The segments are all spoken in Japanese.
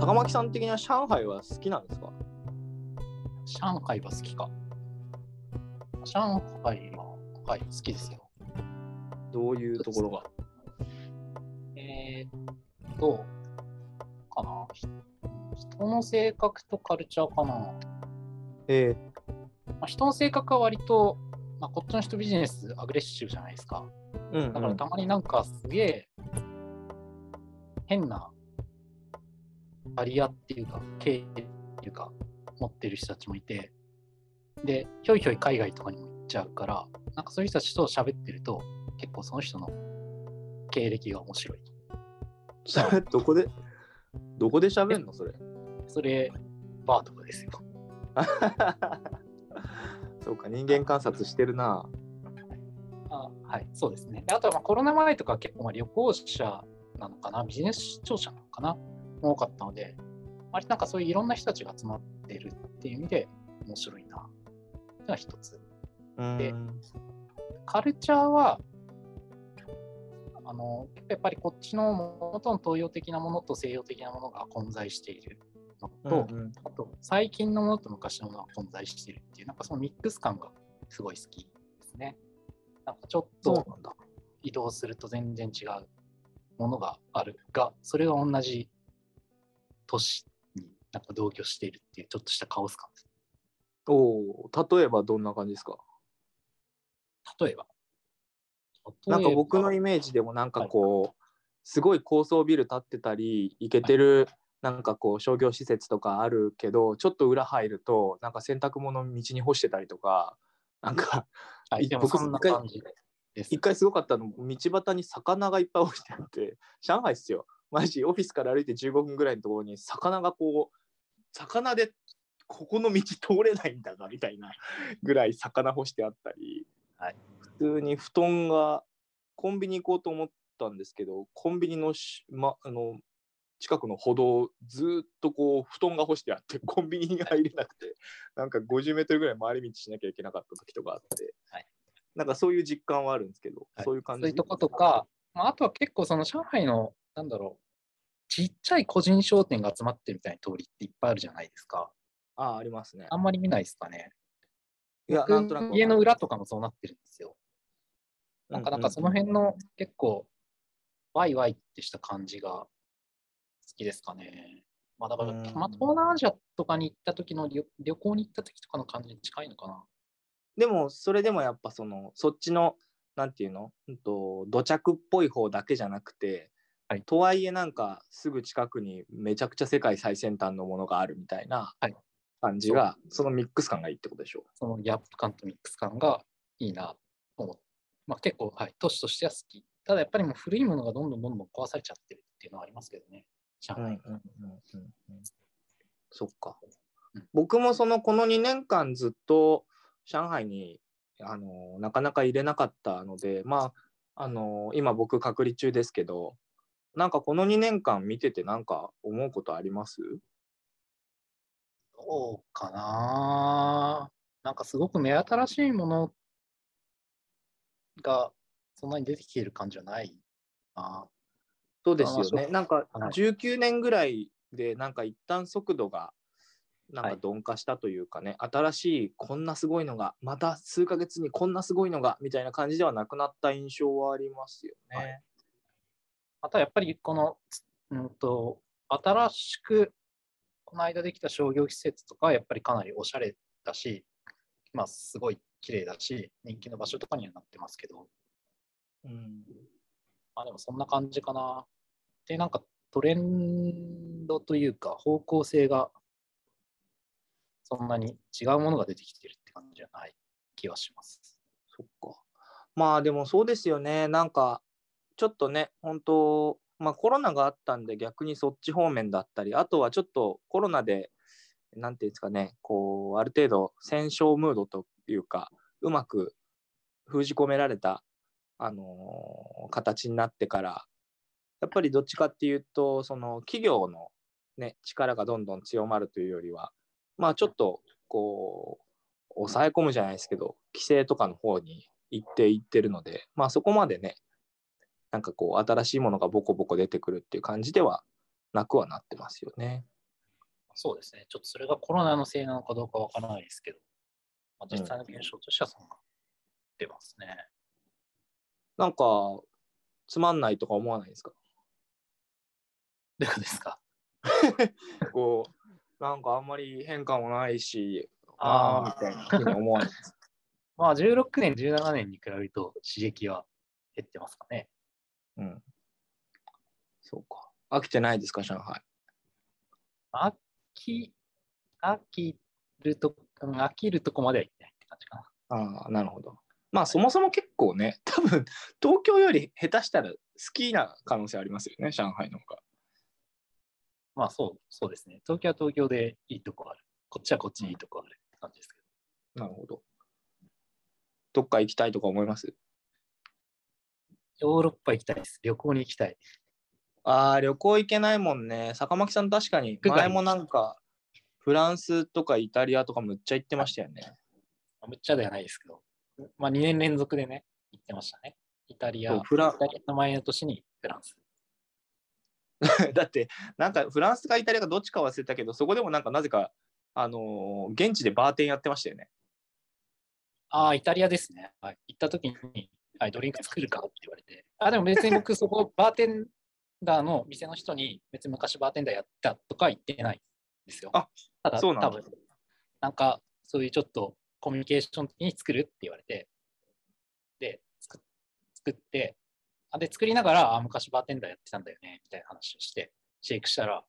坂巻さん的には上海は好きなんですか？上海は好きか。上海は、はい、好きですよ。どういうところが？えーっと、かな。ひ人の性格とカルチャーかな。えまあ、人の性格は割と、まあ、こっちの人ビジネスアグレッシブじゃないですか。えうん、だからたまになんかすげえ変なバリアっていうか、経営っていうか、持ってる人たちもいて、で、ひょいひょい海外とかにも行っちゃうから、なんかそういう人たちと喋ってると、結構その人の経歴が面白い。どこでどこで喋んの？それそれ、バーとかですよ。そうか人間観察してるなあはい、そうですね。であとはまあコロナ前とか結構まあ旅行者なのかな、ビジネス出張者なのかな、多かったので、割となんかそういういろんな人たちが集まってるっていう意味で面白いな。っていうのは一つ。でうんカルチャーは、あのやっぱりこっちの元の東洋的なものと西洋的なものが混在しているのと、うんうんあと最近のものと昔のものが混在しているっていう、なんかそのミックス感がすごい好きですね。なんかちょっと移動すると全然違うものがあるが、それが同じ都市になんか同居しているっていうちょっとしたカオス感です。おお例えばどんな感じですか？例えば？なんか僕のイメージでもなんかこう、すごい高層ビル建ってたりイケてるなんかこう商業施設とかあるけどちょっと裏入るとなんか洗濯物道に干してたりとかなんか ばはい、僕そんな感じ。一回すごかったの道端に魚がいっぱい干してあって 上海っすよマジオフィスから歩いて15分ぐらいのところに魚がこう魚でここの道通れないんだがみたいなぐらい魚干してあったり、はい。普通に布団がコンビニ行こうと思ったんですけどコンビニのし、ま、あの近くの歩道ずーっとこう布団が干してあってコンビニに入れなくて なんか50メートルぐらい回り道しなきゃいけなかった時とかあって、はい。なんかそういう実感はあるんですけど、はい。そういう感じ？そういうとことか、まあ、あとは結構その上海の、なんだろう、ちっちゃい個人商店が集まってるみたいな通りっていっぱいあるじゃないですか。ああ、ありますねあ。んまり見ないですかね。いや、僕なんとなく。家の裏とかもそうなってるんですよ。うなんか、なんかその辺の結構、ワイワイってした感じが好きですかね。まあだから、うんまあ、東南アジアとかに行った時の旅旅行に行った時とかの感じに近いのかな。でも、それでもやっぱその、そっちの、なんていうの、うんと、土着っぽい方だけじゃなくて、はいとはいえなんかすぐ近くにめちゃくちゃ世界最先端のものがあるみたいなはい感じが、そのミックス感がいいってことでしょそのギャップ感とミックス感がいいなと思って、まあ、結構、はい、都市としては好き。ただやっぱりもう古いものがどんどんどんどん壊されちゃってるっていうのはありますけどね。上海。うんうんうんそっかうん。僕もそのこの2年間ずっと上海にあのなかなか入れなかったので、まあ、あの今僕隔離中ですけど、なんかこの2年間見ててなんか思うことあります？どうかななんかすごく目新しいものがそんなに出てきている感じはないな。そうですよね。なんかはい19年ぐらいでなんか一旦速度がなんかはい鈍化したというかね、新しいこんなすごいのがまた数ヶ月にこんなすごいのがみたいな感じではなくなった印象はありますよね。はいまたやっぱりこの、うんと、新しくこの間できた商業施設とかはやっぱりかなりおしゃれだし、まあすごい綺麗だし、人気の場所とかにはなってますけど、うんまあでもそんな感じかな。で、なんかトレンドというか方向性がそんなに違うものが出てきてるって感じじゃない気はします。そっか。まあでもそうですよね。なんかちょっとね、本当まあコロナがあったんで逆にそっち方面だったり、あとはちょっとコロナで、なんていうんですかね、こう、ある程度戦勝ムードというか、うまく封じ込められた、あのー形になってから、やっぱりどっちかっていうと、その企業のね、力がどんどん強まるというよりは、まあちょっとこう、抑え込むじゃないですけど、規制とかの方に行っていってるので、まあそこまでね、なんかこう、新しいものがボコボコ出てくるっていう感じではなくはなってますよね。そうですね。ちょっとそれがコロナのせいなのかどうかわからないですけど、まあ、実際の現象としてはそんな出ますね。なんか、つまんないとか思わないですか？どうですか？こう、なんかあんまり変化もないし、ああ、みたいなふうに思わないです。まあ16年、17年に比べると刺激は減ってますかね。うん。そうか。飽きてないですか、上海？飽き、飽きると、うん飽きるとこまでは行ってないって感じかな。ああ、なるほど。まあ、そもそも結構ね、多分東京より下手したら好きな可能性ありますよね、上海の方が。まあそう、そうですね。東京は東京でいいとこある。こっちはこっちでいいとこあるって感じですけど。なるほど。どっか行きたいとか思います？ヨーロッパ行きたいです。旅行に行きたい。ああ、旅行行けないもんね。坂巻さん確かに、前もなんか、フランスとかイタリアとかむっちゃ行ってましたよね。まあむっちゃではないですけど、まあ2年連続でね、行ってましたね。イタリア、フラタリアの前の年にフランス。だって、なんかフランスかイタリアかどっちか忘れたけど、そこでもなんかなぜか、あのー現地でバーテンやってましたよね。ああ、イタリアですね。はい、行った時に、はい、ドリンク作るかって言われて。あ、でも別に僕、そこ、バーテンダーの店の人に、別に昔バーテンダーやったとか言ってないんですよ。あただ、そうなんだ多分なんか、そういうちょっとコミュニケーション的に作るって言われて、で、作っ作って、あで、作りながら、あ、昔バーテンダーやってたんだよね、みたいな話をして、シェイクしたら、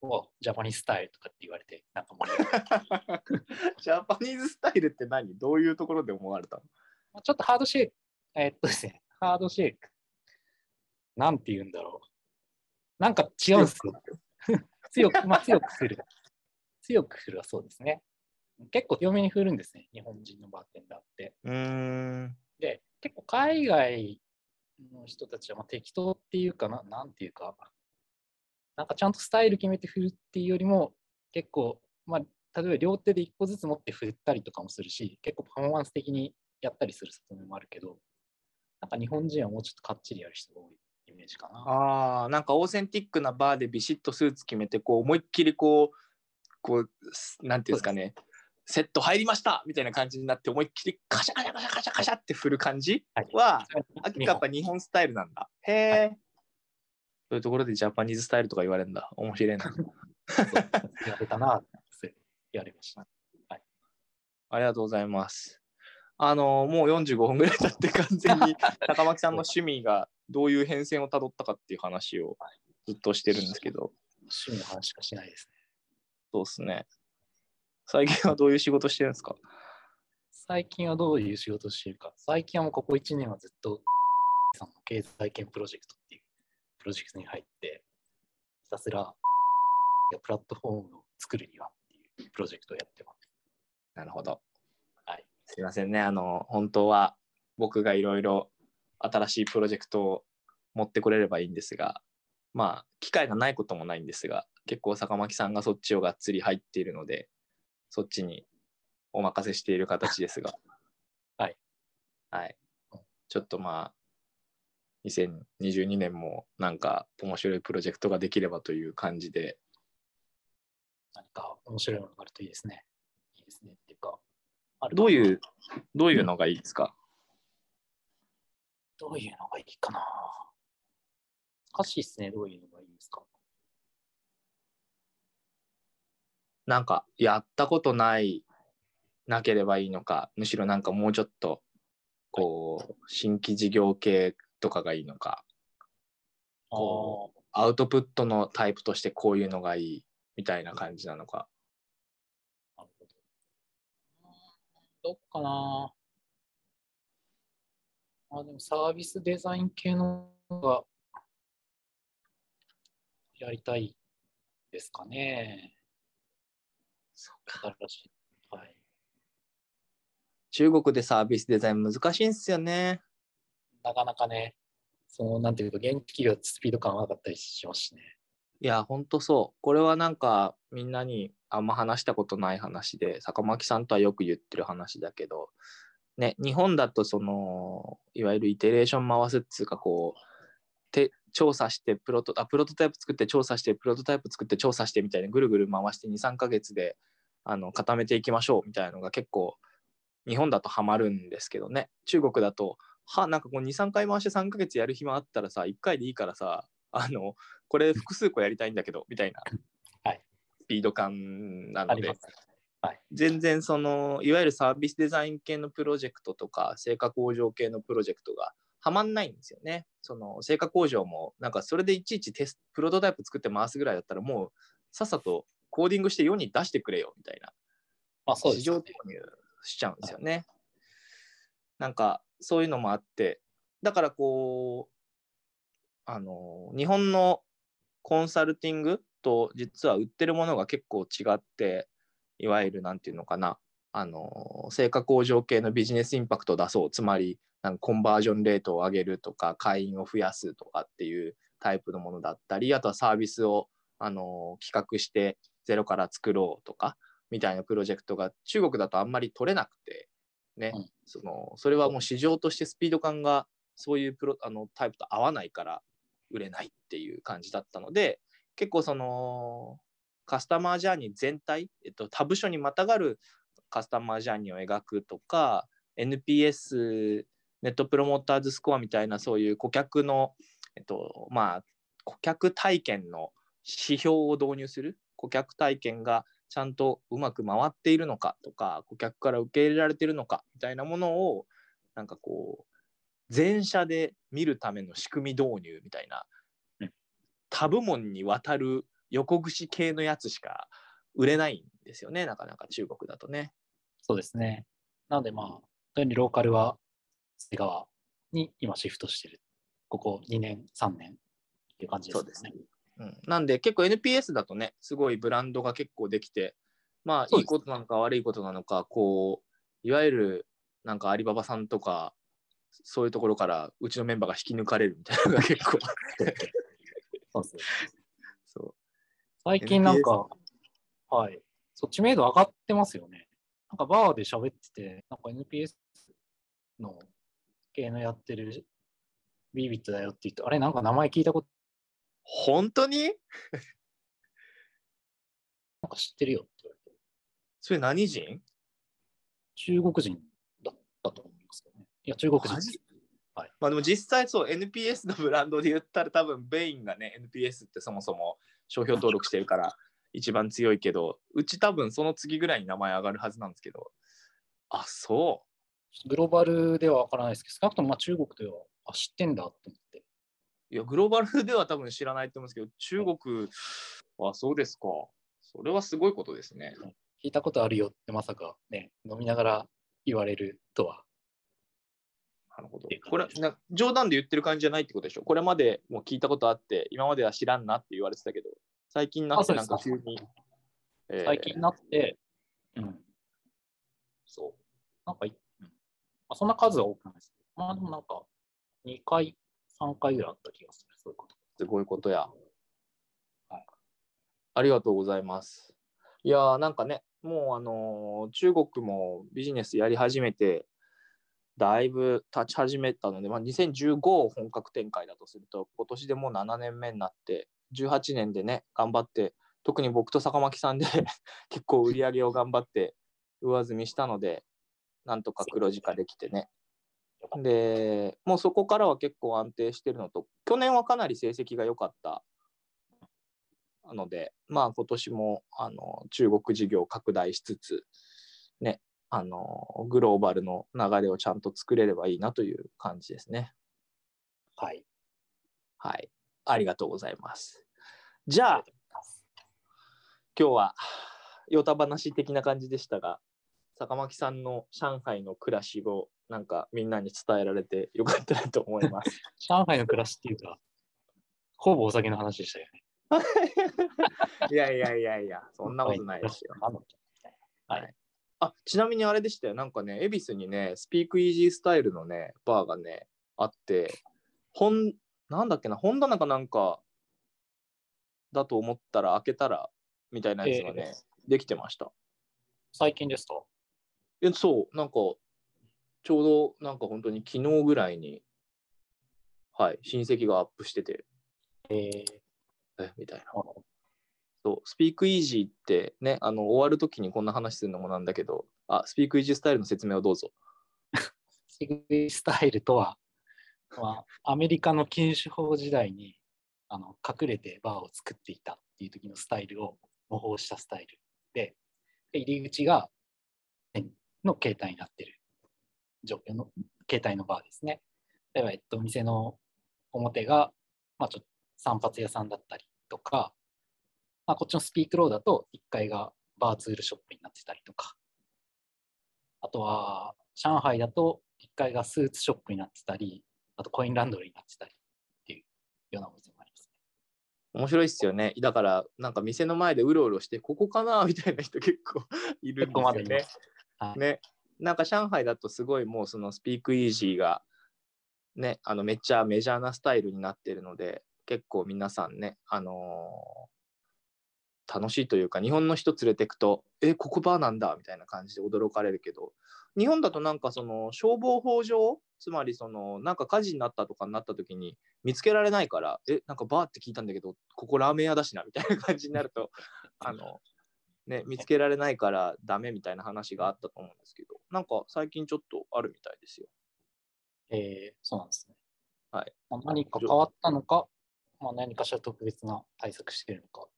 おジャパニーズスタイルとかって言われて、なんか盛り ジャパニーズスタイルって何？どういうところで思われたの？まあちょっとハードシェイク、えーっとですね、ハードシェイク。なんて言うんだろう。なんか違うんですよ。強く、まあ強く振る。強く振るはそうですね。結構強めに振るんですね、日本人のバーテンダーって。で、結構海外の人たちはまあ適当っていうかな、なんていうか、なんかちゃんとスタイル決めて振るっていうよりも、結構、まあ、例えば両手で一個ずつ持って振ったりとかもするし、結構パフォーマンス的にやったりする側面もあるけど、なんか日本人はもうちょっとかっちりやる人が多いイメージかな。ああ、なんかオーセンティックなバーでビシッとスーツ決めて、こう思いっきりこう、こう、すなんていうんですかね、セット入りましたみたいな感じになって、思いっきりカシャカシャカシャカシャカシャって振る感じはいは、あ日本やっぱ日本スタイルなんだ。へえ、そういうところでジャパニーズスタイルとか言われるんだ。面白いな。そう言われたなって言われました。ありがとうございます。あのもう45分ぐらい経って完全に高巻さんの趣味がどういう変遷をたどったかっていう話をずっとしてるんですけど、趣味の話しかしないですね。そうですね。最近はどういう仕事してるんですか？最近はどういう仕事をしているか。最近はもうここ1年はずっと、さんの経済圏プロジェクトっていうプロジェクトに入って、ひたすらプラットフォームを作るにはっていうプロジェクトをやってます。なるほど。はい。すいませんね。あの、本当は僕がいろいろ新しいプロジェクトを持ってこれればいいんですが、まあ、機会がないこともないんですが、結構坂巻さんがそっちをがっつり入っているので、そっちにお任せしている形ですが。はい。はい。ちょっとまあ、2022年もなんか面白いプロジェクトができればという感じで、何か面白いものがあるといいですね。いいですね。っていうか、あるどういう、どういうのがいいですか？どういうのがいいかな。難しいですね。どういうのがいいですか？なんかやったことないなければいいのかむしろなんかもうちょっとこう新規事業系とかがいいのかこアウトプットのタイプとしてこういうのがいいみたいな感じなのかなるほど。うーんどっかなあ、でもサービスデザイン系のがやりたいですかね。新しい。はい。中国でサービスデザイン難しいんですよねなかなかね、その、なんていうか、現地企業ってスピード感なかったりしますしね。いやほんとそうこれはなんかみんなにあんま話したことない話で坂巻さんとはよく言ってる話だけどね日本だとそのいわゆるイテレーション回すっつうかこうて調査してプロトあプロトタイプ作って調査してプロトタイプ作って調査してみたいなぐるぐる回して23ヶ月であの固めていきましょうみたいなのが結構日本だとハマるんですけどね。中国だとはなんかこう23回回して3ヶ月やる暇あったらさ1回でいいからさあのこれ複数個やりたいんだけどみたいな。スピード感なのであります。全然そのいわゆるサービスデザイン系のプロジェクトとか成果工場系のプロジェクトがはまんないんですよね。その成果工場もなんかそれでいちいちテスプロトタイプ作って回すぐらいだったらもうさっさとコーディングして世に出してくれよみたいなまあそうですよね市場投入しちゃうんですよね。なんかそういうのもあってだからこうあの日本のコンサルティングと実は売ってるものが結構違っていわゆるなんていうのかなあの成果向上系のビジネスインパクトを出そう。つまりなんかコンバージョンレートを上げるとか会員を増やすとかっていうタイプのものだったりあとはサービスをあの企画してゼロから作ろうとかみたいなプロジェクトが中国だとあんまり取れなくてね、うん。そのそれはもう市場としてスピード感がそういうプロあのタイプと合わないから売れないっていう感じだったので結構そのカスタマージャーニー全体、えっと、他部署にまたがるカスタマージャーニーを描くとか NPS ネットプロモーターズスコアみたいなそういう顧客の、えっとまあ、顧客体験の指標を導入する顧客体験がちゃんとうまく回っているのかとか顧客から受け入れられているのかみたいなものをなんかこう全社で見るための仕組み導入みたいな他部門にわたる横串系のやつしか売れないんですよねなかなか中国だとね。そうですね。なのでまあ、特にローカルは、瀬川に今シフトしてる。ここ2年、3年っていう感じですね。そうですねうん、なんで結構 NPS だとねすごいブランドが結構できてまあいいことなのか悪いことなのかこういわゆるなんかアリババさんとかそういうところからうちのメンバーが引き抜かれるみたいなのが結構 そう最近なんか、はい。そっち名度上がってますよね。なんかバーで喋ってて、なんか NPS の系のやってるビビットだよって言って、あれなんか名前聞いたこと本当に？なんか知ってるよって言われて、それ何人？中国人だったと思いますけどね。いや、中国人ですマジ。まあでも実際そう NPS のブランドで言ったら多分ベインがね NPS ってそもそも商標登録してるから 一番強いけどうち多分その次ぐらいに名前上がるはずなんですけどあそうグローバルではわからないですけど、少なくともまあ中国では、あ、知ってんだって思って。いや、グローバルでは多分知らないと思うんですけど、中国はそうですか。それはすごいことですね。聞いたことあるよってまさかね、飲みながら言われるとは。なるほどこれな、冗談で言ってる感じじゃないってことでしょ？これまでもう聞いたことあって、今までは知らんなって言われてたけど、最近になってなんか急に。えー最近になって、うん、そう。なんかい、うんまあ、そんな数は多くないです。まあでもなんか、2回、3回ぐらいあった気がする。そういうこと。すごいことや。はいありがとうございます。いやーなんかね、もうあのー中国もビジネスやり始めて、だいぶ立ち始めたので、まあ、2015を本格展開だとすると、今年でもう7年目になって、18年でね、頑張って、特に僕と坂巻さんで 結構売り上げを頑張って上積みしたので、なんとか黒字化できてね。で、もうそこからは結構安定してるのと、去年はかなり成績が良かったので、まあ今年もあの中国事業拡大しつつ、ね、あのグローバルの流れをちゃんと作れればいいなという感じですね。はい。はい。ありがとうございます。じゃあ、今日は、ヨタ話的な感じでしたが、坂巻さんの上海の暮らしをなんかみんなに伝えられてよかったなと思います。上海の暮らしっていうか、ほぼお酒の話でしたよね。いやいやいやいや、そんなことないですよ。はい。あちなみにあれでしたよ、なんかね、恵比寿にね、スピークイージースタイルのね、バーがね、あって、本、なんだっけな、本棚かなんかだと思ったら開けたらみたいなやつがね、できてました。最近ですか？えそう、なんか、ちょうどなんか本当に昨日ぐらいに、はい、親戚がアップしてて、えー、えみたいな。そう、スピークイージーってね、あの終わるときにこんな話するのもなんだけど、あ、スピークイージースタイルの説明をどうぞ。シグリスタイルとは、まあ、アメリカの禁酒法時代にあの隠れてバーを作っていたっていう時のスタイルを模倣したスタイルで、で入り口がの携帯になってる状況の携帯のバーですね。例えば、えっと、店の表が、まあ、ちょっと散髪屋さんだったりとか、まあ、こっちのスピークローだと1階がバーツールショップになってたりとか、あとは上海だと1階がスーツショップになってたり、あとコインランドリーになってたりっていうようなお店もありますね。面白いっすよね。だから、なんか店の前でうろうろして、ここかなみたいな人結構いるんですよね。います。はいね。なんか上海だとすごいもうそのスピークイージーがね、あのめっちゃメジャーなスタイルになってるので、結構皆さんね、あのー楽しいというか、日本の人連れてくと、え、ここバーなんだみたいな感じで驚かれるけど、日本だとなんかその消防法上、つまりそのなんか火事になったとかになった時に見つけられないから、え、なんかバーって聞いたんだけど、ここラーメン屋だしなみたいな感じになると、あの、ね、見つけられないからダメみたいな話があったと思うんですけど、なんか最近ちょっとあるみたいですよ。えーそうなんですね。はいまあ、何か変わったのか、まあ、何かしら特別な対策してるのか、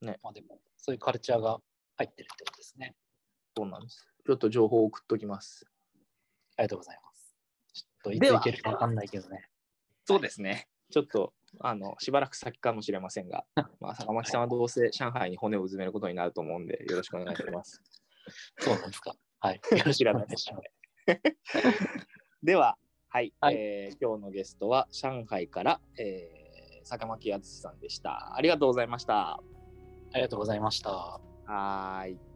ねまあ、でも、そういうカルチャーが入ってるってことですね。そうなんです。ちょっと情報を送っときます。ありがとうございます。ちょっといつではいけるかわかんないけどね。そうですね。ちょっと、あの、しばらく先かもしれませんが、まあ、坂巻さんはどうせ上海に骨をうずめることになると思うんで、よろしくお願いします。そうなんですか。はい。よろしくお願いします。では、はい、はいえー今日のゲストは上海から、えー坂巻敦さんでした。ありがとうございました。ありがとうございました。はい。